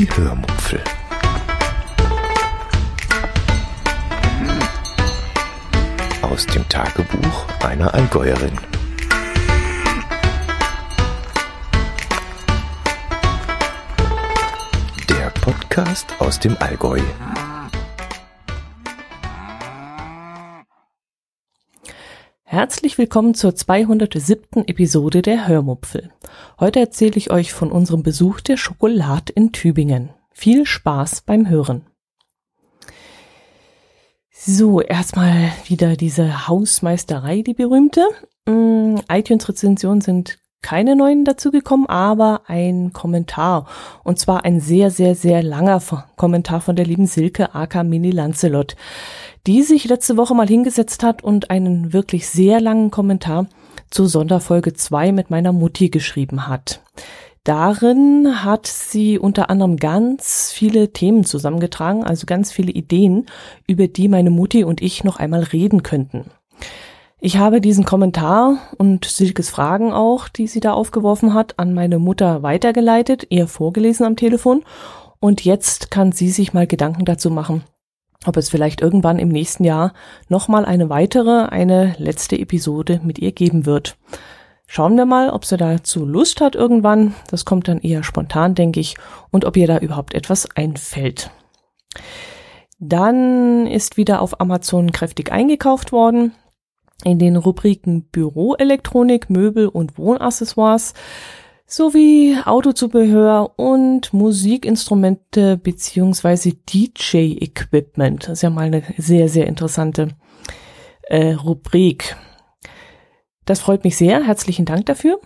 Die Hörmupfel. Aus dem Tagebuch einer Allgäuerin. Der Podcast aus dem Allgäu. Herzlich willkommen zur 207. Episode der Hörmupfel. Heute erzähle ich euch von unserem Besuch der Schokolade in Tübingen. Viel Spaß beim Hören. So, erstmal wieder diese Hausmeisterei, die berühmte. Mm, iTunes-Rezensionen sind keine neuen dazugekommen, aber ein Kommentar. Und zwar ein sehr, sehr, sehr langer Kommentar von der lieben Silke aka Mini Lancelot die sich letzte Woche mal hingesetzt hat und einen wirklich sehr langen Kommentar zur Sonderfolge 2 mit meiner Mutti geschrieben hat. Darin hat sie unter anderem ganz viele Themen zusammengetragen, also ganz viele Ideen, über die meine Mutti und ich noch einmal reden könnten. Ich habe diesen Kommentar und Silkes Fragen auch, die sie da aufgeworfen hat, an meine Mutter weitergeleitet, ihr vorgelesen am Telefon und jetzt kann sie sich mal Gedanken dazu machen, ob es vielleicht irgendwann im nächsten Jahr nochmal eine weitere, eine letzte Episode mit ihr geben wird. Schauen wir mal, ob sie dazu Lust hat irgendwann. Das kommt dann eher spontan, denke ich, und ob ihr da überhaupt etwas einfällt. Dann ist wieder auf Amazon kräftig eingekauft worden. In den Rubriken Büroelektronik, Möbel und Wohnaccessoires sowie Autozubehör und Musikinstrumente beziehungsweise DJ-Equipment. Das ist ja mal eine sehr, sehr interessante äh, Rubrik. Das freut mich sehr. Herzlichen Dank dafür.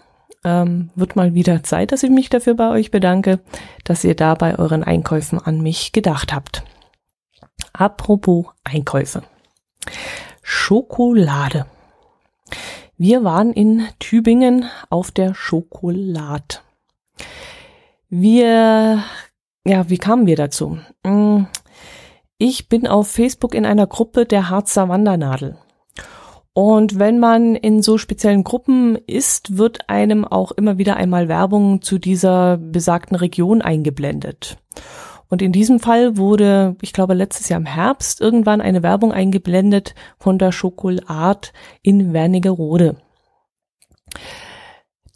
Ähm, wird mal wieder Zeit, dass ich mich dafür bei euch bedanke, dass ihr da bei euren Einkäufen an mich gedacht habt. Apropos Einkäufe. Schokolade. Wir waren in Tübingen auf der Schokolade. Wir, ja, wie kamen wir dazu? Mm, ich bin auf Facebook in einer Gruppe der Harzer Wandernadel. Und wenn man in so speziellen Gruppen ist, wird einem auch immer wieder einmal Werbung zu dieser besagten Region eingeblendet. Und in diesem Fall wurde, ich glaube, letztes Jahr im Herbst irgendwann eine Werbung eingeblendet von der Schokolade in Wernigerode.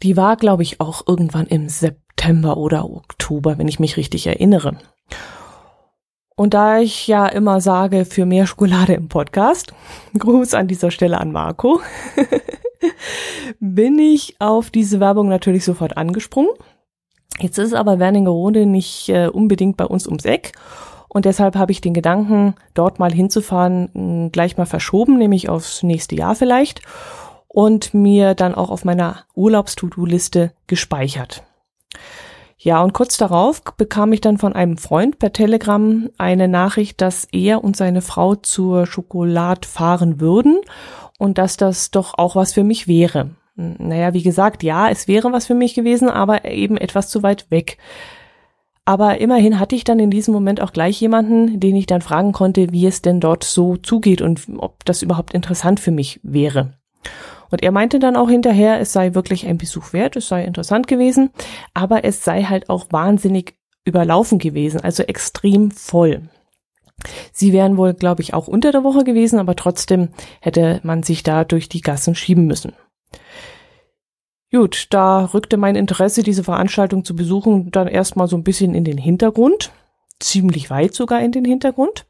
Die war, glaube ich, auch irgendwann im September oder Oktober, wenn ich mich richtig erinnere. Und da ich ja immer sage, für mehr Schokolade im Podcast, Gruß an dieser Stelle an Marco, bin ich auf diese Werbung natürlich sofort angesprungen Jetzt ist aber Wernigerode nicht äh, unbedingt bei uns ums Eck. Und deshalb habe ich den Gedanken, dort mal hinzufahren, gleich mal verschoben, nämlich aufs nächste Jahr vielleicht. Und mir dann auch auf meiner Urlaubs-To-Do-Liste gespeichert. Ja, und kurz darauf bekam ich dann von einem Freund per Telegram eine Nachricht, dass er und seine Frau zur Schokolade fahren würden und dass das doch auch was für mich wäre. Naja, wie gesagt, ja, es wäre was für mich gewesen, aber eben etwas zu weit weg. Aber immerhin hatte ich dann in diesem Moment auch gleich jemanden, den ich dann fragen konnte, wie es denn dort so zugeht und ob das überhaupt interessant für mich wäre. Und er meinte dann auch hinterher, es sei wirklich ein Besuch wert, es sei interessant gewesen, aber es sei halt auch wahnsinnig überlaufen gewesen, also extrem voll. Sie wären wohl, glaube ich, auch unter der Woche gewesen, aber trotzdem hätte man sich da durch die Gassen schieben müssen. Gut, da rückte mein Interesse, diese Veranstaltung zu besuchen, dann erstmal so ein bisschen in den Hintergrund, ziemlich weit sogar in den Hintergrund.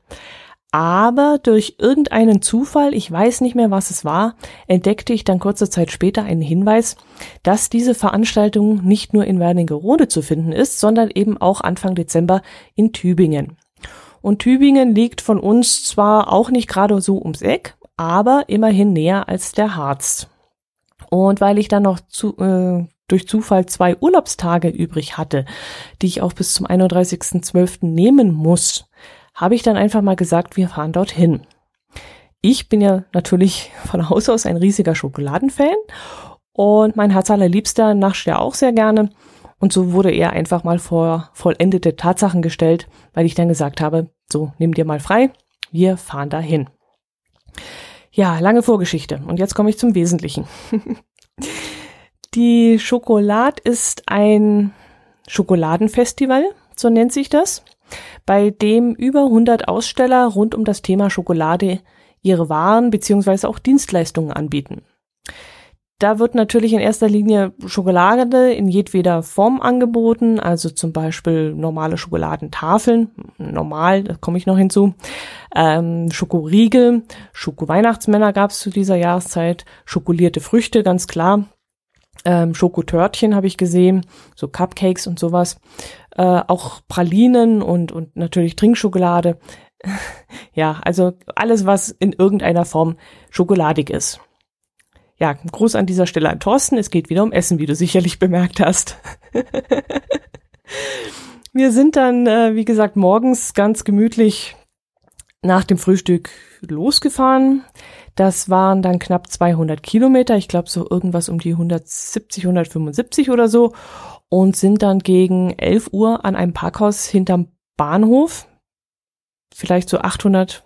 Aber durch irgendeinen Zufall, ich weiß nicht mehr, was es war, entdeckte ich dann kurze Zeit später einen Hinweis, dass diese Veranstaltung nicht nur in Wernigerode zu finden ist, sondern eben auch Anfang Dezember in Tübingen. Und Tübingen liegt von uns zwar auch nicht gerade so ums Eck, aber immerhin näher als der Harz. Und weil ich dann noch zu, äh, durch Zufall zwei Urlaubstage übrig hatte, die ich auch bis zum 31.12. nehmen muss, habe ich dann einfach mal gesagt, wir fahren dorthin. Ich bin ja natürlich von Haus aus ein riesiger Schokoladenfan und mein Herz allerliebster nascht ja auch sehr gerne. Und so wurde er einfach mal vor vollendete Tatsachen gestellt, weil ich dann gesagt habe, so, nimm dir mal frei, wir fahren dahin. Ja, lange Vorgeschichte. Und jetzt komme ich zum Wesentlichen. Die Schokolade ist ein Schokoladenfestival so nennt sich das, bei dem über 100 Aussteller rund um das Thema Schokolade ihre Waren beziehungsweise auch Dienstleistungen anbieten. Da wird natürlich in erster Linie Schokolade in jedweder Form angeboten, also zum Beispiel normale Schokoladentafeln, normal, da komme ich noch hinzu, ähm, Schokoriegel, Schoko-Weihnachtsmänner gab es zu dieser Jahreszeit, schokolierte Früchte, ganz klar, ähm, Schokotörtchen habe ich gesehen, so Cupcakes und sowas, äh, auch Pralinen und, und natürlich Trinkschokolade. ja, also alles, was in irgendeiner Form schokoladig ist. Ja, Gruß an dieser Stelle an Thorsten. Es geht wieder um Essen, wie du sicherlich bemerkt hast. Wir sind dann, äh, wie gesagt, morgens ganz gemütlich nach dem Frühstück losgefahren. Das waren dann knapp 200 Kilometer, ich glaube so irgendwas um die 170, 175 oder so und sind dann gegen 11 Uhr an einem Parkhaus hinterm Bahnhof, vielleicht so 800,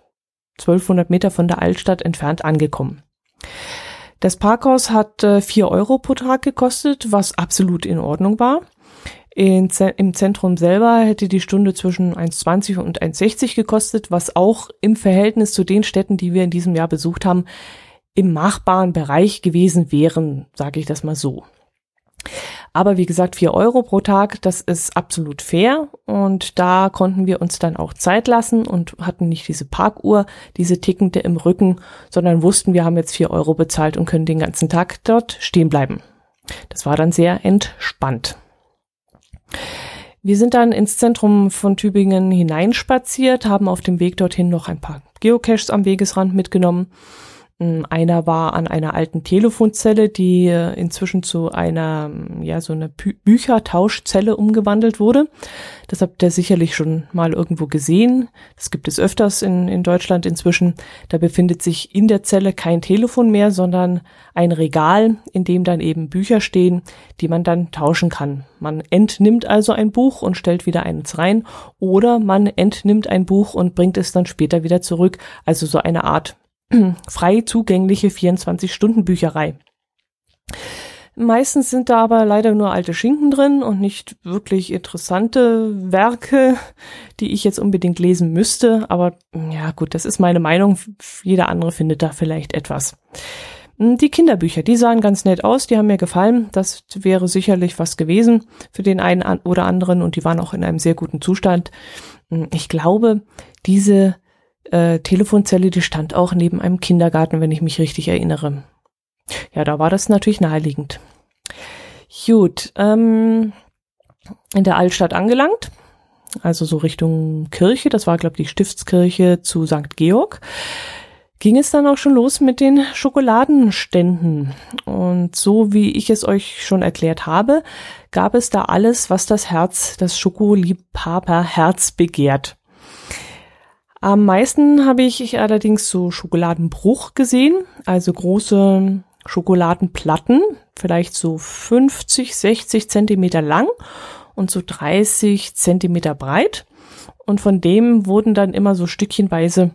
1200 Meter von der Altstadt entfernt angekommen. Das Parkhaus hat äh, 4 Euro pro Tag gekostet, was absolut in Ordnung war. In, Im Zentrum selber hätte die Stunde zwischen 1,20 und 1,60 gekostet, was auch im Verhältnis zu den Städten, die wir in diesem Jahr besucht haben, im machbaren Bereich gewesen wären, sage ich das mal so. Aber wie gesagt, vier Euro pro Tag, das ist absolut fair. Und da konnten wir uns dann auch Zeit lassen und hatten nicht diese Parkuhr, diese tickende im Rücken, sondern wussten, wir haben jetzt vier Euro bezahlt und können den ganzen Tag dort stehen bleiben. Das war dann sehr entspannt. Wir sind dann ins Zentrum von Tübingen hineinspaziert, haben auf dem Weg dorthin noch ein paar Geocaches am Wegesrand mitgenommen einer war an einer alten Telefonzelle, die äh, inzwischen zu einer, hm, ja, so eine Bü Büchertauschzelle umgewandelt wurde. Das habt ihr sicherlich schon mal irgendwo gesehen. Das gibt es öfters in, in Deutschland inzwischen. Da befindet sich in der Zelle kein Telefon mehr, sondern ein Regal, in dem dann eben Bücher stehen, die man dann tauschen kann. Man entnimmt also ein Buch und stellt wieder eins rein oder man entnimmt ein Buch und bringt es dann später wieder zurück. Also so eine Art frei zugängliche 24-Stunden-Bücherei. Meistens sind da aber leider nur alte Schinken drin und nicht wirklich interessante Werke, die ich jetzt unbedingt lesen müsste. Aber ja gut, das ist meine Meinung. Jeder andere findet da vielleicht etwas. Die Kinderbücher, die sahen ganz nett aus, die haben mir gefallen. Das wäre sicherlich was gewesen für den einen oder anderen und die waren auch in einem sehr guten Zustand. Ich glaube, diese äh, Telefonzelle, die stand auch neben einem Kindergarten, wenn ich mich richtig erinnere. Ja, da war das natürlich naheliegend. Gut, ähm, in der Altstadt angelangt, also so Richtung Kirche, das war, glaube ich, die Stiftskirche zu St. Georg, ging es dann auch schon los mit den Schokoladenständen. Und so wie ich es euch schon erklärt habe, gab es da alles, was das Herz, das Schokoliebhaber-Herz begehrt. Am meisten habe ich allerdings so Schokoladenbruch gesehen, also große Schokoladenplatten, vielleicht so 50, 60 Zentimeter lang und so 30 Zentimeter breit. Und von dem wurden dann immer so stückchenweise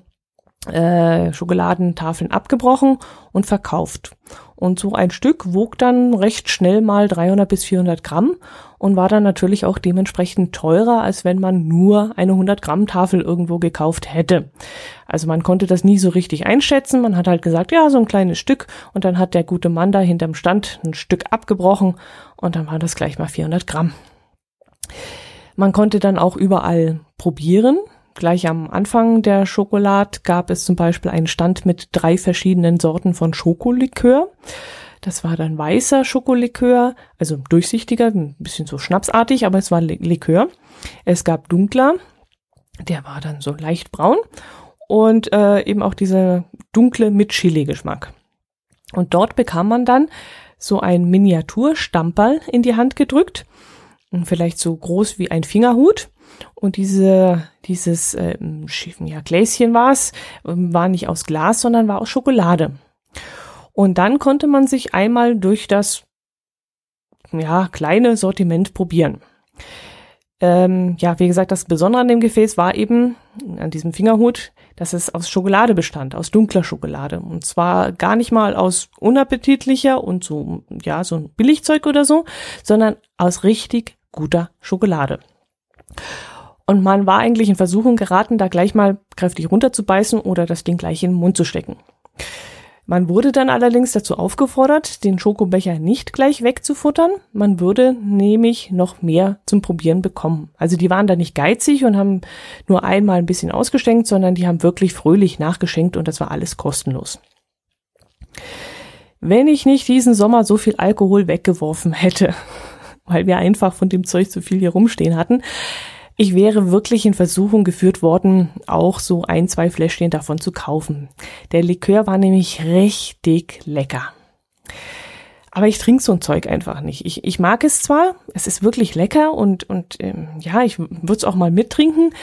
äh, Schokoladentafeln abgebrochen und verkauft. Und so ein Stück wog dann recht schnell mal 300 bis 400 Gramm und war dann natürlich auch dementsprechend teurer, als wenn man nur eine 100 Gramm Tafel irgendwo gekauft hätte. Also man konnte das nie so richtig einschätzen. Man hat halt gesagt, ja, so ein kleines Stück und dann hat der gute Mann da hinterm Stand ein Stück abgebrochen und dann war das gleich mal 400 Gramm. Man konnte dann auch überall probieren. Gleich am Anfang der Schokolade gab es zum Beispiel einen Stand mit drei verschiedenen Sorten von Schokolikör. Das war dann weißer Schokolikör, also durchsichtiger, ein bisschen so schnapsartig, aber es war Likör. Es gab dunkler, der war dann so leicht braun und äh, eben auch dieser dunkle mit Chili-Geschmack. Und dort bekam man dann so ein Miniaturstamperl in die Hand gedrückt, vielleicht so groß wie ein Fingerhut und diese, dieses ähm, ja, Gläschen war es, ähm, war nicht aus Glas, sondern war aus Schokolade. Und dann konnte man sich einmal durch das ja, kleine Sortiment probieren. Ähm, ja, wie gesagt, das Besondere an dem Gefäß war eben, an diesem Fingerhut, dass es aus Schokolade bestand, aus dunkler Schokolade. Und zwar gar nicht mal aus unappetitlicher und so, ja, so ein Billigzeug oder so, sondern aus richtig guter Schokolade. Und man war eigentlich in Versuchung geraten, da gleich mal kräftig runterzubeißen oder das Ding gleich in den Mund zu stecken. Man wurde dann allerdings dazu aufgefordert, den Schokobecher nicht gleich wegzufuttern. Man würde nämlich noch mehr zum Probieren bekommen. Also die waren da nicht geizig und haben nur einmal ein bisschen ausgeschenkt, sondern die haben wirklich fröhlich nachgeschenkt und das war alles kostenlos. Wenn ich nicht diesen Sommer so viel Alkohol weggeworfen hätte, weil wir einfach von dem Zeug zu viel hier rumstehen hatten, ich wäre wirklich in Versuchung geführt worden, auch so ein, zwei Fläschchen davon zu kaufen. Der Likör war nämlich richtig lecker. Aber ich trinke so ein Zeug einfach nicht. Ich, ich mag es zwar, es ist wirklich lecker und, und ähm, ja, ich würde es auch mal mittrinken,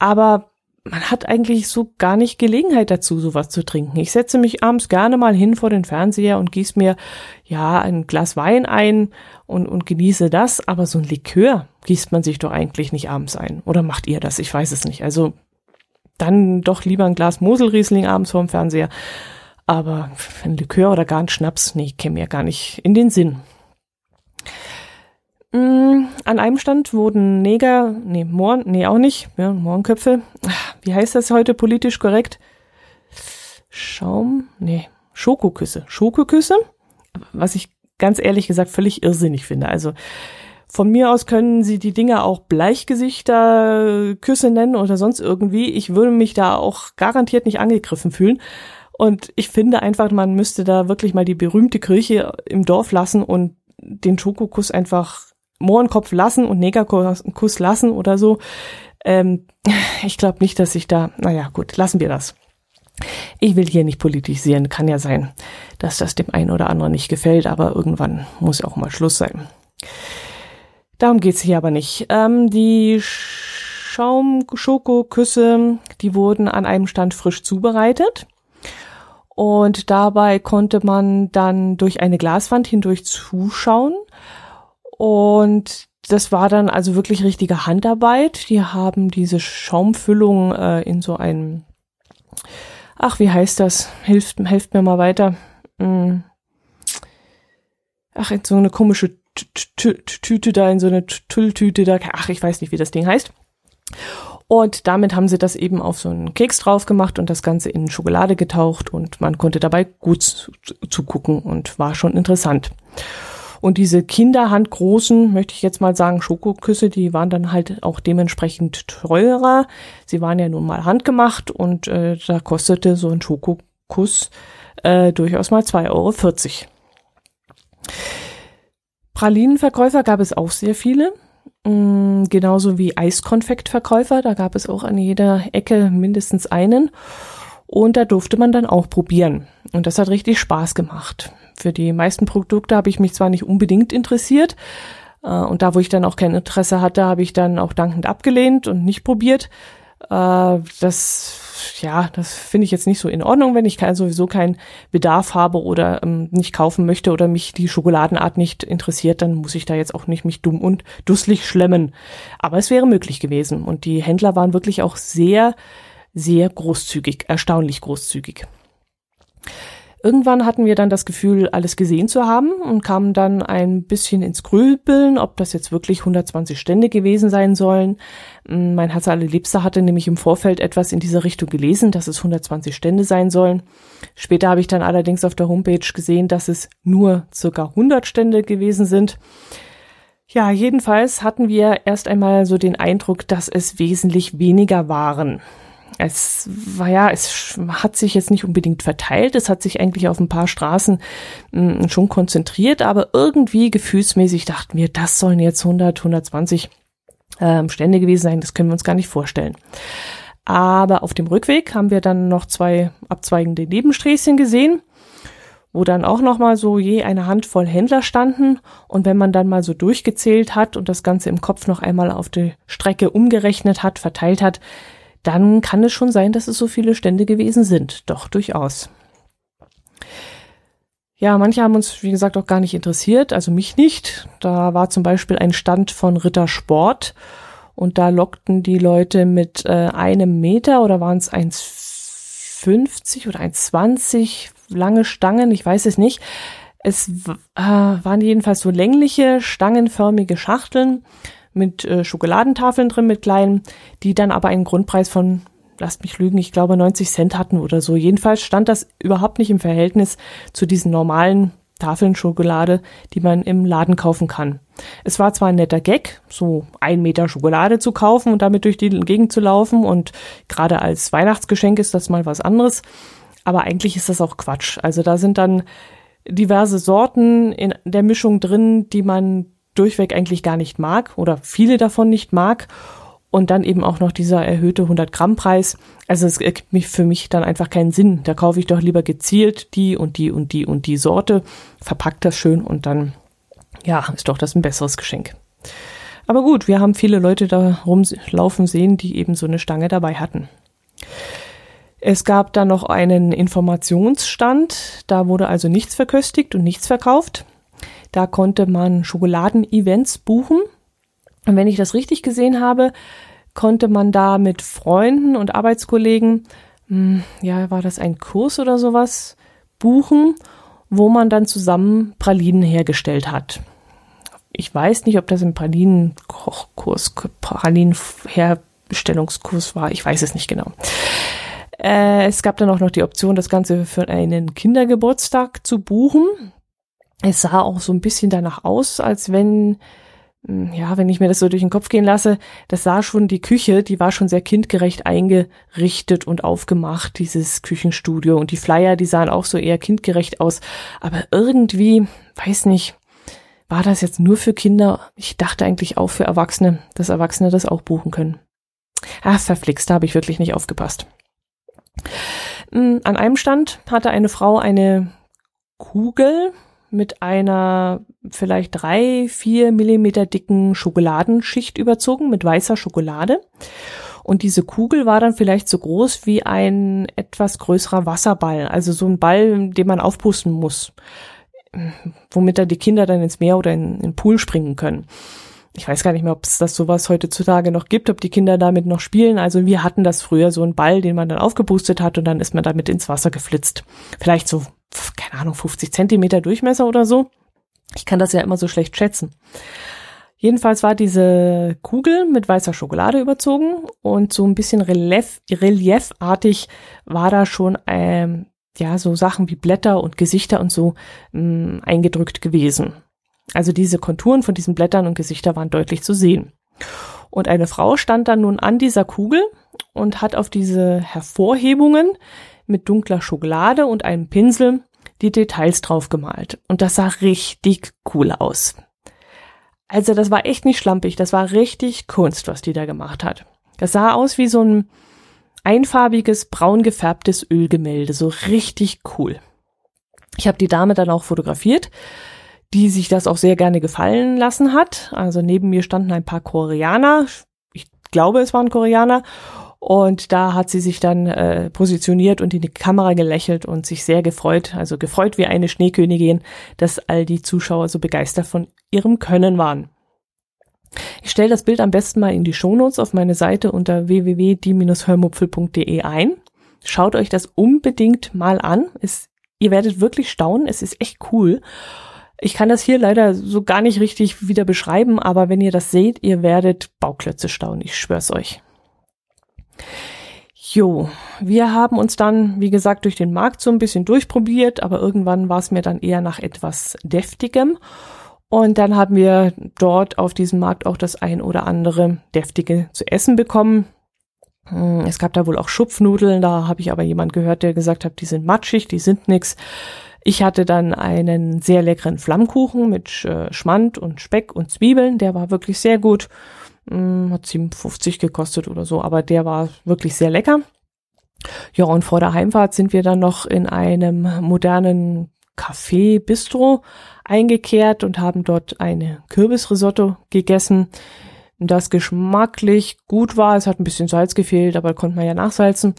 aber man hat eigentlich so gar nicht Gelegenheit dazu, sowas zu trinken. Ich setze mich abends gerne mal hin vor den Fernseher und gieße mir ja ein Glas Wein ein und, und genieße das, aber so ein Likör gießt man sich doch eigentlich nicht abends ein. Oder macht ihr das? Ich weiß es nicht. Also dann doch lieber ein Glas Moselriesling abends vor dem Fernseher. Aber ein Likör oder gar ein Schnaps, nee, käme mir gar nicht in den Sinn. An einem Stand wurden Neger, nee, Mohren, nee, auch nicht, ja, Mohrenköpfe. Wie heißt das heute politisch korrekt? Schaum, nee, Schokoküsse. Schokoküsse, was ich ganz ehrlich gesagt völlig irrsinnig finde. Also von mir aus können sie die Dinger auch Bleichgesichter-Küsse nennen oder sonst irgendwie. Ich würde mich da auch garantiert nicht angegriffen fühlen. Und ich finde einfach, man müsste da wirklich mal die berühmte Kirche im Dorf lassen und den Schokokuss einfach Mohrenkopf lassen und Negerkuss lassen oder so. Ähm, ich glaube nicht, dass ich da, naja, gut, lassen wir das. Ich will hier nicht politisieren, kann ja sein, dass das dem einen oder anderen nicht gefällt, aber irgendwann muss auch mal Schluss sein. Darum geht's hier aber nicht. Ähm, die Schaum-Schokoküsse, die wurden an einem Stand frisch zubereitet. Und dabei konnte man dann durch eine Glaswand hindurch zuschauen. Und das war dann also wirklich richtige Handarbeit. Die haben diese Schaumfüllung äh, in so einem, ach, wie heißt das? Hilft, helft mir mal weiter. Hm. Ach, in so eine komische Tüte da, in so eine Tülltüte da. Ach, ich weiß nicht, wie das Ding heißt. Und damit haben sie das eben auf so einen Keks drauf gemacht und das Ganze in Schokolade getaucht und man konnte dabei gut zugucken und war schon interessant. Und diese kinderhandgroßen, möchte ich jetzt mal sagen, Schokoküsse, die waren dann halt auch dementsprechend teurer. Sie waren ja nun mal handgemacht und äh, da kostete so ein Schokokuss äh, durchaus mal 2,40 Euro. Pralinenverkäufer gab es auch sehr viele. Mm, genauso wie Eiskonfektverkäufer, da gab es auch an jeder Ecke mindestens einen. Und da durfte man dann auch probieren. Und das hat richtig Spaß gemacht. Für die meisten Produkte habe ich mich zwar nicht unbedingt interessiert, äh, und da, wo ich dann auch kein Interesse hatte, habe ich dann auch dankend abgelehnt und nicht probiert. Äh, das, ja, das finde ich jetzt nicht so in Ordnung, wenn ich kein, sowieso keinen Bedarf habe oder ähm, nicht kaufen möchte oder mich die Schokoladenart nicht interessiert, dann muss ich da jetzt auch nicht mich dumm und dusselig schlemmen. Aber es wäre möglich gewesen. Und die Händler waren wirklich auch sehr, sehr großzügig, erstaunlich großzügig. Irgendwann hatten wir dann das Gefühl, alles gesehen zu haben und kamen dann ein bisschen ins Grübeln, ob das jetzt wirklich 120 Stände gewesen sein sollen. Mm, mein Herz allerliebster hatte nämlich im Vorfeld etwas in dieser Richtung gelesen, dass es 120 Stände sein sollen. Später habe ich dann allerdings auf der Homepage gesehen, dass es nur circa 100 Stände gewesen sind. Ja, jedenfalls hatten wir erst einmal so den Eindruck, dass es wesentlich weniger waren es war ja, es hat sich jetzt nicht unbedingt verteilt, es hat sich eigentlich auf ein paar Straßen mh, hm, schon konzentriert, aber irgendwie gefühlsmäßig dachten wir, das sollen jetzt 100, 120 ähm, Stände gewesen sein, das können wir uns gar nicht vorstellen. Aber auf dem Rückweg haben wir dann noch zwei abzweigende Nebensträßchen gesehen, wo dann auch noch mal so je eine Handvoll Händler standen. Und wenn man dann mal so durchgezählt hat und das Ganze im Kopf noch einmal auf die Strecke umgerechnet hat, verteilt hat, dann kann es schon sein, dass es so viele Stände gewesen sind. Doch, durchaus. Ja, manche haben uns, wie gesagt, auch gar nicht interessiert, also mich nicht. Da war zum Beispiel ein Stand von Rittersport und da lockten die Leute mit äh, einem Meter oder waren es 1,50 oder 1,20 lange Stangen, ich weiß es nicht. Es äh, waren jedenfalls so längliche, stangenförmige Schachteln mit äh, Schokoladentafeln drin, mit kleinen, die dann aber einen Grundpreis von, lasst mich lügen, ich glaube 90 Cent hatten oder so. Jedenfalls stand das überhaupt nicht im Verhältnis zu diesen normalen Tafeln Schokolade, die man im Laden kaufen kann. Es war zwar ein netter Gag, so ein Meter Schokolade zu kaufen und damit durch die Gegend zu laufen und gerade als Weihnachtsgeschenk ist das mal was anderes, aber eigentlich ist das auch Quatsch. Also da sind dann diverse Sorten in der Mischung drin, die man durchweg eigentlich gar nicht mag oder viele davon nicht mag. Und dann eben auch noch dieser erhöhte 100 Gramm Preis. Also es gibt für mich dann einfach keinen Sinn. Da kaufe ich doch lieber gezielt die und die und die und die Sorte, verpackt das schön und dann, ja, ist doch das ein besseres Geschenk. Aber gut, wir haben viele Leute da rumlaufen sehen, die eben so eine Stange dabei hatten. Es gab dann noch einen Informationsstand, da wurde also nichts verköstigt und nichts verkauft. Da konnte man Schokoladen-Events buchen. Und wenn ich das richtig gesehen habe, konnte man da mit Freunden und Arbeitskollegen, hm, ja, war das ein Kurs oder sowas, buchen, wo man dann zusammen Pralinen hergestellt hat. Ich weiß nicht, ob das ein Pralinen-Kochkurs, Pralinen-Herstellungskurs war. Ich weiß es nicht genau. Äh, es gab dann auch noch die Option, das Ganze für einen Kindergeburtstag zu buchen. Es sah auch so ein bisschen danach aus, als wenn, hm, ja, wenn ich mir das so durch den Kopf gehen lasse, das sah schon die Küche, die war schon sehr kindgerecht eingerichtet und aufgemacht, dieses Küchenstudio. Und die Flyer, die sahen auch so eher kindgerecht aus. Aber irgendwie, weiß nicht, war das jetzt nur für Kinder? Ich dachte eigentlich auch für Erwachsene, dass Erwachsene das auch buchen können. Ach, verflixt, da habe ich wirklich nicht aufgepasst. Hm, an einem Stand hatte eine Frau eine Kugel mit einer vielleicht drei, vier Millimeter dicken Schokoladenschicht überzogen mit weißer Schokolade. Und diese Kugel war dann vielleicht so groß wie ein etwas größerer Wasserball, also so ein Ball, den man aufpusten muss, womit dann die Kinder dann ins Meer oder in, in den Pool springen können ich weiß gar nicht mehr, ob es das sowas heutzutage noch gibt, ob die Kinder damit noch spielen. Also wir hatten das früher, so ein Ball, den man dann aufgepustet hat und dann ist man damit ins Wasser geflitzt. Vielleicht so, keine Ahnung, 50 Zentimeter Durchmesser oder so. Ich kann das ja immer so schlecht schätzen. Jedenfalls war diese Kugel mit weißer Schokolade überzogen und so ein bisschen relief, reliefartig war da schon ähm, ja so Sachen wie Blätter und Gesichter und so mh, mm, eingedrückt gewesen. Also diese Konturen von diesen Blättern und Gesichter waren deutlich zu sehen. Und eine Frau stand dann nun an dieser Kugel und hat auf diese Hervorhebungen mit dunkler Schokolade und einem Pinsel die Details drauf gemalt. Und das sah richtig cool aus. Also das war echt nicht schlampig, das war richtig Kunst, was die da gemacht hat. Das sah aus wie so ein einfarbiges, braun gefärbtes Ölgemälde, so richtig cool. Ich habe die Dame dann auch fotografiert die sich das auch sehr gerne gefallen lassen hat. Also neben mir standen ein paar Koreaner. Ich glaube, es waren Koreaner. Und da hat sie sich dann äh, positioniert und in die Kamera gelächelt und sich sehr gefreut, also gefreut wie eine Schneekönigin, dass all die Zuschauer so begeistert von ihrem Können waren. Ich stelle das Bild am besten mal in die Shownotes auf meine Seite unter www.die-hörmupfel.de ein. Schaut euch das unbedingt mal an. Es, ihr werdet wirklich staunen. Es ist echt cool. Ich kann das hier leider so gar nicht richtig wieder beschreiben, aber wenn ihr das seht, ihr werdet Bauklötze staunen, ich schwör's euch. Jo, wir haben uns dann, wie gesagt, durch den Markt so ein bisschen durchprobiert, aber irgendwann war es mir dann eher nach etwas deftigem. Und dann haben wir dort auf diesem Markt auch das ein oder andere deftige zu essen bekommen. Hm, es gab da wohl auch Schupfnudeln, da habe ich aber jemand gehört, der gesagt hat, die sind matschig, die sind nix. Ich hatte dann einen sehr leckeren Flammkuchen mit äh, Schmand und Speck und Zwiebeln. Der war wirklich sehr gut. Hm, hat 57 gekostet oder so, aber der war wirklich sehr lecker. Ja, und vor der Heimfahrt sind wir dann noch in einem modernen Café Bistro eingekehrt und haben dort eine Kürbisrisotto gegessen, das geschmacklich gut war. Es hat ein bisschen Salz gefehlt, aber konnte man ja nachsalzen.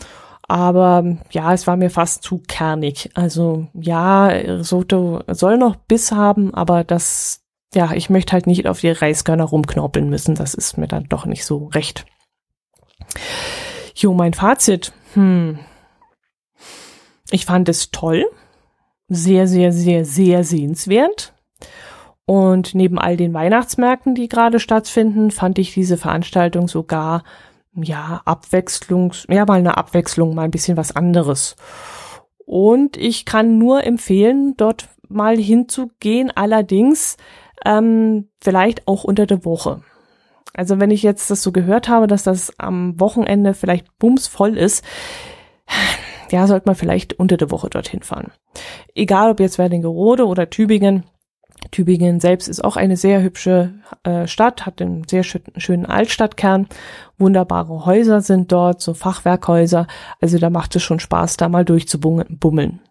Aber ja, es war mir fast zu kernig. Also ja, Risotto soll noch Biss haben, aber das, ja, ich möchte halt nicht auf die Reiskörner rumknorpeln müssen. Das ist mir dann doch nicht so recht. Jo, mein Fazit. Hm. Ich fand es toll. Sehr, sehr, sehr, sehr sehenswert. Und neben all den Weihnachtsmärkten, die gerade stattfinden, fand ich diese Veranstaltung sogar, ja, Abwechslungs, ja, mal eine Abwechslung, mal ein bisschen was anderes. Und ich kann nur empfehlen, dort mal hinzugehen, allerdings ähm, vielleicht auch unter der Woche. Also wenn ich jetzt das so gehört habe, dass das am Wochenende vielleicht bumsvoll ist, ja, sollte man vielleicht unter der Woche dorthin fahren. Egal ob jetzt Werlingerode oder Tübingen. Tübingen selbst ist auch eine sehr hübsche äh, Stadt, hat einen sehr schön, schönen Altstadtkern. Wunderbare Häuser sind dort, so Fachwerkhäuser. Also da macht es schon Spaß, da mal durchzubummeln.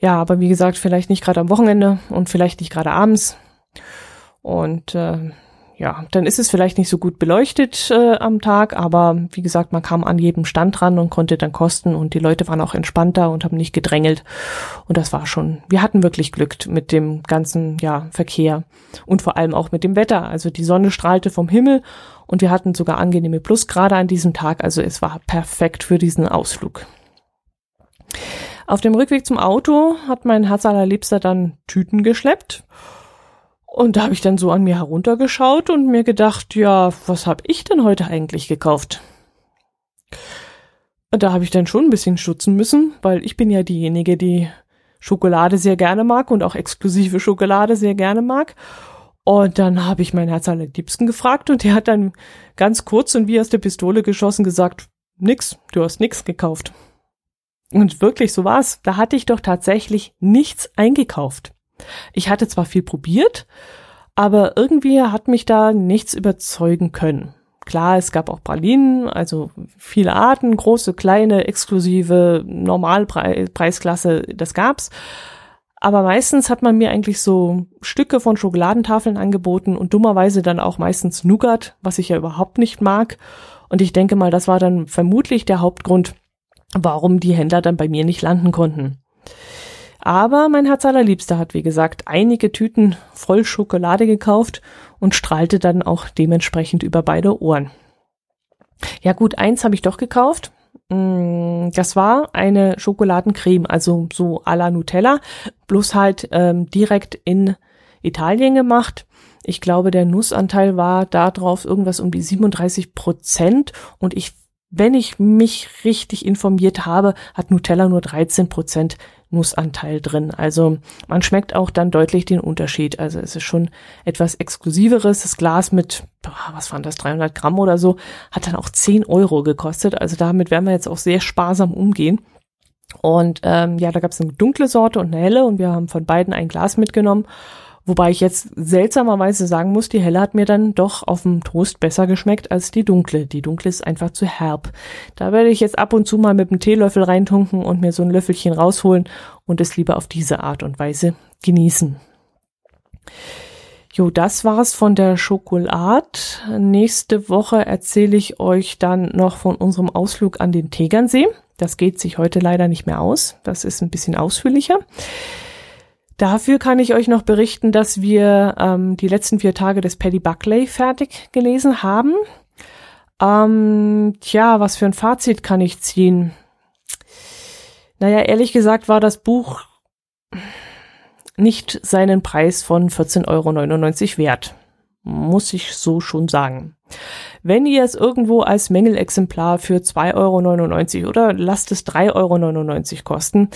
Ja, aber wie gesagt, vielleicht nicht gerade am Wochenende und vielleicht nicht gerade abends. Und äh, ja, dann ist es vielleicht nicht so gut beleuchtet äh, am Tag, aber wie gesagt, man kam an jedem Stand ran und konnte dann kosten und die Leute waren auch entspannter und haben nicht gedrängelt. Und das war schon, wir hatten wirklich Glück mit dem ganzen ja, Verkehr und vor allem auch mit dem Wetter. Also die Sonne strahlte vom Himmel und wir hatten sogar angenehme Plusgrade an diesem Tag. Also es war perfekt für diesen Ausflug. Auf dem Rückweg zum Auto hat mein Herz allerliebster dann Tüten geschleppt und da habe ich dann so an mir heruntergeschaut und mir gedacht, ja, was habe ich denn heute eigentlich gekauft? Und da habe ich dann schon ein bisschen stutzen müssen, weil ich bin ja diejenige, die Schokolade sehr gerne mag und auch exklusive Schokolade sehr gerne mag. Und dann habe ich mein Herz allerliebsten gefragt und der hat dann ganz kurz und wie aus der Pistole geschossen gesagt, nix, du hast nix gekauft. Und wirklich, so war's. Da hatte ich doch tatsächlich nichts eingekauft. Ich hatte zwar viel probiert, aber irgendwie hat mich da nichts überzeugen können. Klar, es gab auch Pralinen, also viele Arten, große, kleine, exklusive, Normalpreisklasse, das gab's. Aber meistens hat man mir eigentlich so Stücke von Schokoladentafeln angeboten und dummerweise dann auch meistens Nougat, was ich ja überhaupt nicht mag. Und ich denke mal, das war dann vermutlich der Hauptgrund, warum die Händler dann bei mir nicht landen konnten. Aber mein Herz allerliebster hat, wie gesagt, einige Tüten voll Schokolade gekauft und strahlte dann auch dementsprechend über beide Ohren. Ja gut, eins habe ich doch gekauft. Mm, das war eine Schokoladencreme, also so à la Nutella, bloß halt ähm, direkt in Italien gemacht. Ich glaube, der Nussanteil war da drauf irgendwas um die 37 Prozent und ich wenn ich mich richtig informiert habe, hat Nutella nur 13 Prozent Nussanteil drin. Also man schmeckt auch dann deutlich den Unterschied. Also es ist schon etwas exklusiveres. Das Glas mit, was waren das, 300 Gramm oder so, hat dann auch 10 Euro gekostet. Also damit werden wir jetzt auch sehr sparsam umgehen. Und ähm, ja, da gab es eine dunkle Sorte und eine helle und wir haben von beiden ein Glas mitgenommen. Wobei ich jetzt seltsamerweise sagen muss, die helle hat mir dann doch auf dem Toast besser geschmeckt als die dunkle. Die dunkle ist einfach zu herb. Da werde ich jetzt ab und zu mal mit dem Teelöffel reintunken und mir so ein Löffelchen rausholen und es lieber auf diese Art und Weise genießen. Jo, das war's von der Schokolade. Nächste Woche erzähle ich euch dann noch von unserem Ausflug an den Tegernsee. Das geht sich heute leider nicht mehr aus. Das ist ein bisschen ausführlicher. Dafür kann ich euch noch berichten, dass wir ähm, die letzten vier Tage des Paddy Buckley fertig gelesen haben. Ähm, tja, was für ein Fazit kann ich ziehen? Naja, ehrlich gesagt war das Buch nicht seinen Preis von 14,99 Euro wert. Muss ich so schon sagen. Wenn ihr es irgendwo als Mängelexemplar für 2,99 Euro oder lasst es 3,99 Euro kosten,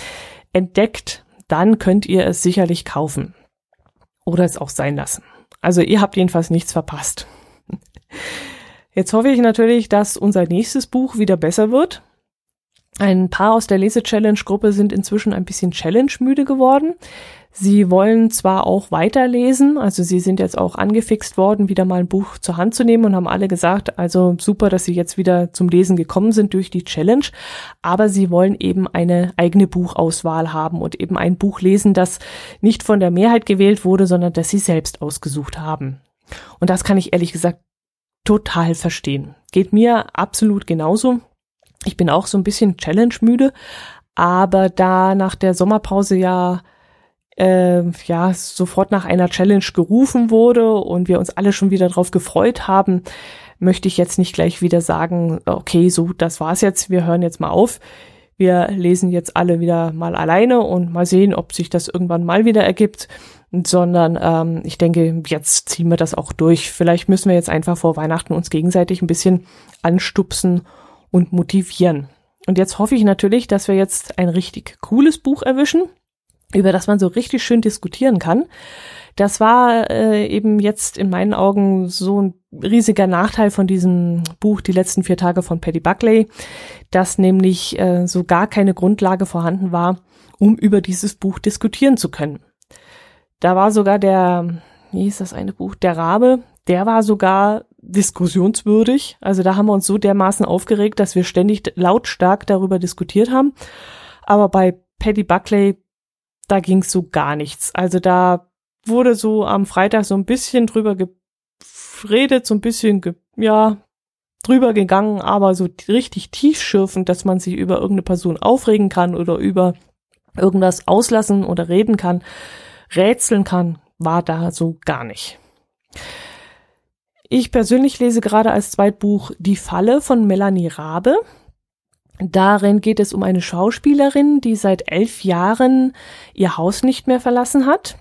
entdeckt, dann könnt ihr es sicherlich kaufen. Oder es auch sein lassen. Also ihr habt jedenfalls nichts verpasst. Jetzt hoffe ich natürlich, dass unser nächstes Buch wieder besser wird. Ein paar aus der Lese-Challenge-Gruppe sind inzwischen ein bisschen Challenge-müde geworden. Sie wollen zwar auch weiterlesen, also sie sind jetzt auch angefixt worden, wieder mal ein Buch zur Hand zu nehmen und haben alle gesagt, also super, dass sie jetzt wieder zum Lesen gekommen sind durch die Challenge, aber sie wollen eben eine eigene Buchauswahl haben und eben ein Buch lesen, das nicht von der Mehrheit gewählt wurde, sondern das sie selbst ausgesucht haben. Und das kann ich ehrlich gesagt total verstehen. Geht mir absolut genauso. Ich bin auch so ein bisschen Challenge müde, aber da nach der Sommerpause ja äh, ja sofort nach einer Challenge gerufen wurde und wir uns alle schon wieder drauf gefreut haben, möchte ich jetzt nicht gleich wieder sagen, okay, so, das war's jetzt, wir hören jetzt mal auf. Wir lesen jetzt alle wieder mal alleine und mal sehen, ob sich das irgendwann mal wieder ergibt. sondern ähm, ich denke, jetzt ziehen wir das auch durch. Vielleicht müssen wir jetzt einfach vor Weihnachten uns gegenseitig ein bisschen anstupsen und motivieren. Und jetzt hoffe ich natürlich, dass wir jetzt ein richtig cooles Buch erwischen, über das man so richtig schön diskutieren kann. Das war äh, eben jetzt in meinen Augen so ein riesiger Nachteil von diesem Buch Die letzten vier Tage von Paddy Buckley, dass nämlich äh, so gar keine Grundlage vorhanden war, um über dieses Buch diskutieren zu können. Da war sogar der, wie ist das eine Buch, der Rabe, der war sogar diskussionswürdig. Also da haben wir uns so dermaßen aufgeregt, dass wir ständig lautstark darüber diskutiert haben. Aber bei Paddy Buckley, da ging so gar nichts. Also da wurde so am Freitag so ein bisschen drüber geredet, so ein bisschen, ja, drüber gegangen, aber so richtig tiefschürfend, dass man sich über irgendeine Person aufregen kann oder über irgendwas auslassen oder reden kann, rätseln kann, war da so gar nicht. Ich persönlich lese gerade als Zweitbuch Die Falle von Melanie Rabe. Darin geht es um eine Schauspielerin, die seit elf Jahren ihr Haus nicht mehr verlassen hat.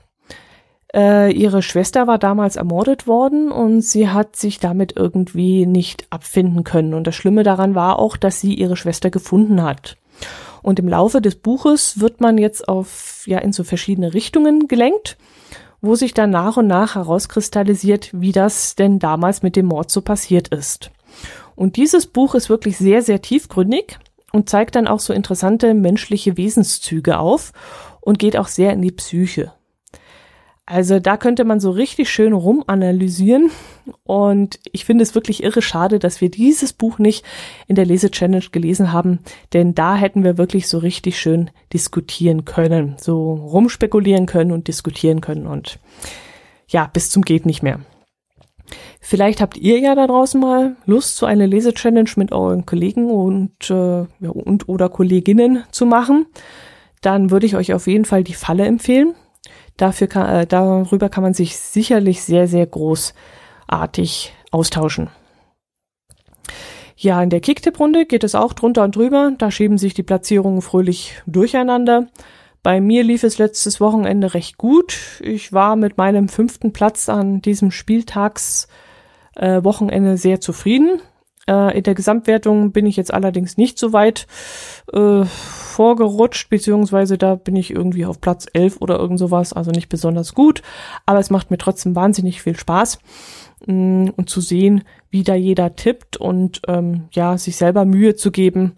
Äh, ihre Schwester war damals ermordet worden und sie hat sich damit irgendwie nicht abfinden können. Und das Schlimme daran war auch, dass sie ihre Schwester gefunden hat. Und im Laufe des Buches wird man jetzt auf, ja, in so verschiedene Richtungen gelenkt, wo sich dann nach und nach herauskristallisiert, wie das denn damals mit dem Mord so passiert ist. Und dieses Buch ist wirklich sehr, sehr tiefgründig und zeigt dann auch so interessante menschliche Wesenszüge auf und geht auch sehr in die Psyche. Also da könnte man so richtig schön rumanalysieren und ich finde es wirklich irre schade, dass wir dieses Buch nicht in der Lese-Challenge gelesen haben, denn da hätten wir wirklich so richtig schön diskutieren können, so rumspekulieren können und diskutieren können und ja, bis zum geht nicht mehr. Vielleicht habt ihr ja da draußen mal Lust, so eine Lese-Challenge mit euren Kollegen und, äh, ja, und oder Kolleginnen zu machen. Dann würde ich euch auf jeden Fall die Falle empfehlen. Dafür kann, äh, darüber kann man sich sicherlich sehr, sehr großartig austauschen. Ja, in der Kicktipp-Runde geht es auch drunter und drüber. Da schieben sich die Platzierungen fröhlich durcheinander. Bei mir lief es letztes Wochenende recht gut. Ich war mit meinem fünften Platz an diesem Spieltagswochenende äh, sehr zufrieden. Äh, in der Gesamtwertung bin ich jetzt allerdings nicht so weit äh, vorgerutscht, beziehungsweise da bin ich irgendwie auf Platz 11 oder irgend sowas, also nicht besonders gut, aber es macht mir trotzdem wahnsinnig viel Spaß mh, mm, und zu sehen, wie da jeder tippt und ähm, ja, sich selber Mühe zu geben,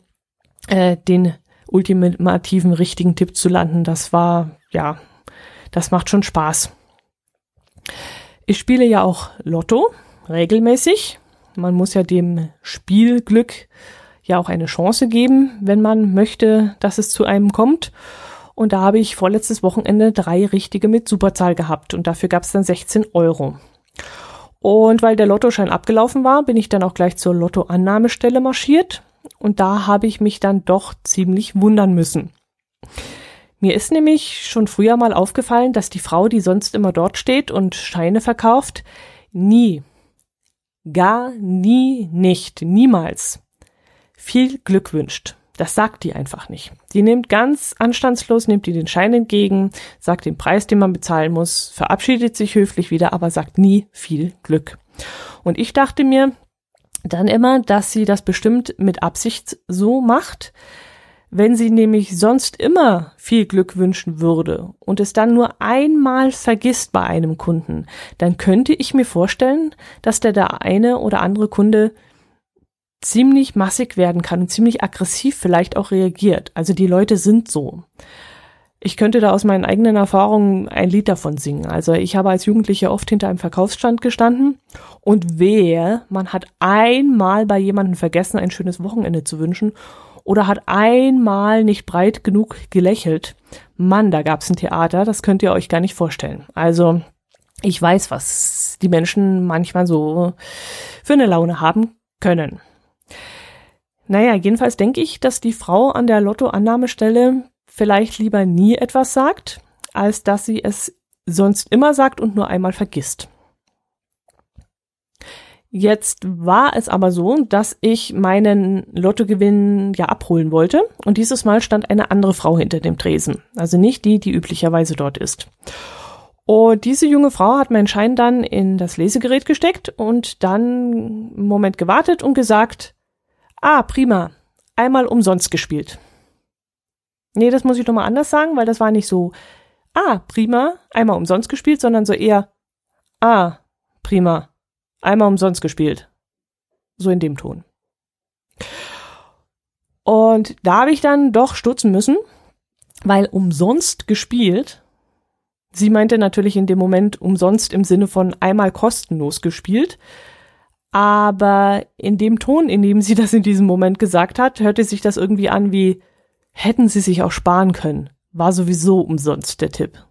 äh, den ultimativen richtigen Tipp zu landen. Das war, ja, das macht schon Spaß. Ich spiele ja auch Lotto regelmäßig man muss ja dem Spielglück ja auch eine Chance geben, wenn man möchte, dass es zu einem kommt. Und da habe ich vorletztes Wochenende drei richtige mit Superzahl gehabt und dafür gab es dann 16 Euro. Und weil der Lottoschein abgelaufen war, bin ich dann auch gleich zur Lottoannahmestelle marschiert und da habe ich mich dann doch ziemlich wundern müssen. Mir ist nämlich schon früher mal aufgefallen, dass die Frau, die sonst immer dort steht und Scheine verkauft, nie gar nie nicht, niemals viel Glück wünscht. Das sagt die einfach nicht. Die nimmt ganz anstandslos, nimmt die den Schein entgegen, sagt den Preis, den man bezahlen muss, verabschiedet sich höflich wieder, aber sagt nie viel Glück. Und ich dachte mir dann immer, dass sie das bestimmt mit Absicht so macht, wenn sie nämlich sonst immer viel Glück wünschen würde und es dann nur einmal vergisst bei einem Kunden, dann könnte ich mir vorstellen, dass der der eine oder andere Kunde ziemlich massig werden kann und ziemlich aggressiv vielleicht auch reagiert. Also die Leute sind so. Ich könnte da aus meinen eigenen Erfahrungen ein Lied davon singen. Also ich habe als Jugendliche oft hinter einem Verkaufsstand gestanden und wehe, man hat einmal bei jemandem vergessen, ein schönes Wochenende zu wünschen oder hat einmal nicht breit genug gelächelt. Mann, da gab's ein Theater, das könnt ihr euch gar nicht vorstellen. Also ich weiß, was die Menschen manchmal so für eine Laune haben können. Naja, jedenfalls denke ich, dass die Frau an der Lottoannahmestelle vielleicht lieber nie etwas sagt, als dass sie es sonst immer sagt und nur einmal vergisst. Jetzt war es aber so, dass ich meinen Lottogewinn ja abholen wollte und dieses Mal stand eine andere Frau hinter dem Tresen, also nicht die, die üblicherweise dort ist. Und diese junge Frau hat meinen Schein dann in das Lesegerät gesteckt und dann einen Moment gewartet und gesagt, ah, prima, einmal umsonst gespielt. Nee, das muss ich nochmal anders sagen, weil das war nicht so, ah, prima, einmal umsonst gespielt, sondern so eher, ah, prima, einmal umsonst gespielt. So in dem Ton. Und da habe ich dann doch stutzen müssen, weil umsonst gespielt, sie meinte natürlich in dem Moment umsonst im Sinne von einmal kostenlos gespielt, aber in dem Ton, in dem sie das in diesem Moment gesagt hat, hörte sich das irgendwie an wie hätten sie sich auch sparen können. War sowieso umsonst der Tipp.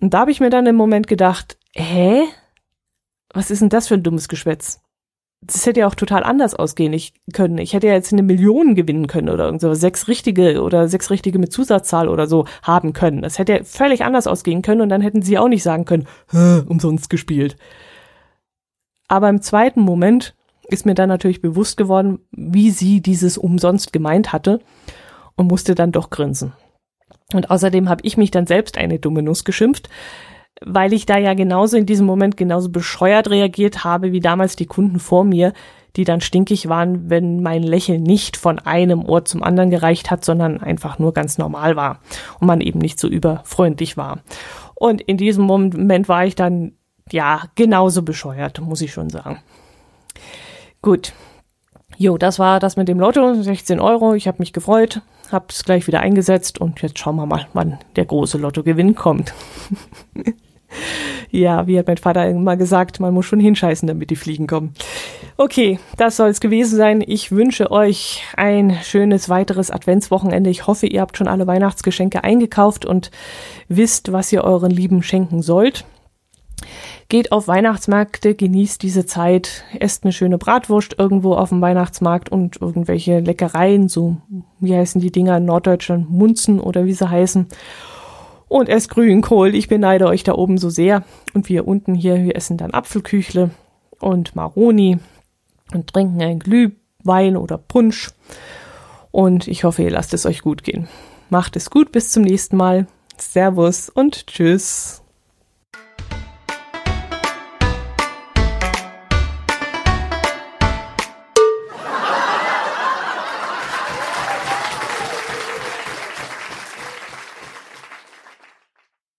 Und da habe ich mir dann im Moment gedacht, hä? Was ist denn das für ein dummes Geschwätz? das hätte ja auch total anders ausgehen können. Ich hätte ja jetzt eine Million gewinnen können oder so sechs richtige oder sechs richtige mit Zusatzzahl oder so haben können. Das hätte ja völlig anders ausgehen können und dann hätten sie auch nicht sagen können, umsonst gespielt. Aber im zweiten Moment ist mir dann natürlich bewusst geworden, wie sie dieses umsonst gemeint hatte und musste dann doch grinsen. Und außerdem habe ich mich dann selbst eine dumme Nuss geschimpft, weil ich da ja genauso in diesem Moment genauso bescheuert reagiert habe wie damals die Kunden vor mir, die dann stinkig waren, wenn mein Lächeln nicht von einem Ohr zum anderen gereicht hat, sondern einfach nur ganz normal war und man eben nicht so überfreundlich war. Und in diesem Moment war ich dann ja genauso bescheuert, muss ich schon sagen. Gut. Jo, das war das mit dem Lotto, 16 Euro. Ich habe mich gefreut, habe es gleich wieder eingesetzt und jetzt schauen wir mal, wann der große Lottogewinn kommt. Ja, wie hat mein Vater immer gesagt, man muss schon hinscheißen, damit die Fliegen kommen. Okay, das soll es gewesen sein. Ich wünsche euch ein schönes weiteres Adventswochenende. Ich hoffe, ihr habt schon alle Weihnachtsgeschenke eingekauft und wisst, was ihr euren Lieben schenken sollt. Geht auf Weihnachtsmärkte, genießt diese Zeit, esst eine schöne Bratwurst irgendwo auf dem Weihnachtsmarkt und irgendwelche Leckereien, so wie heißen die Dinger in Norddeutschland, Munzen oder wie sie heißen und esst Grünkohl. Ich beneide euch da oben so sehr. Und wir unten hier, wir essen dann Apfelküchle und Maroni und trinken ein Glühwein oder Punsch. Und ich hoffe, ihr lasst es euch gut gehen. Macht es gut, bis zum nächsten Mal. Servus und tschüss.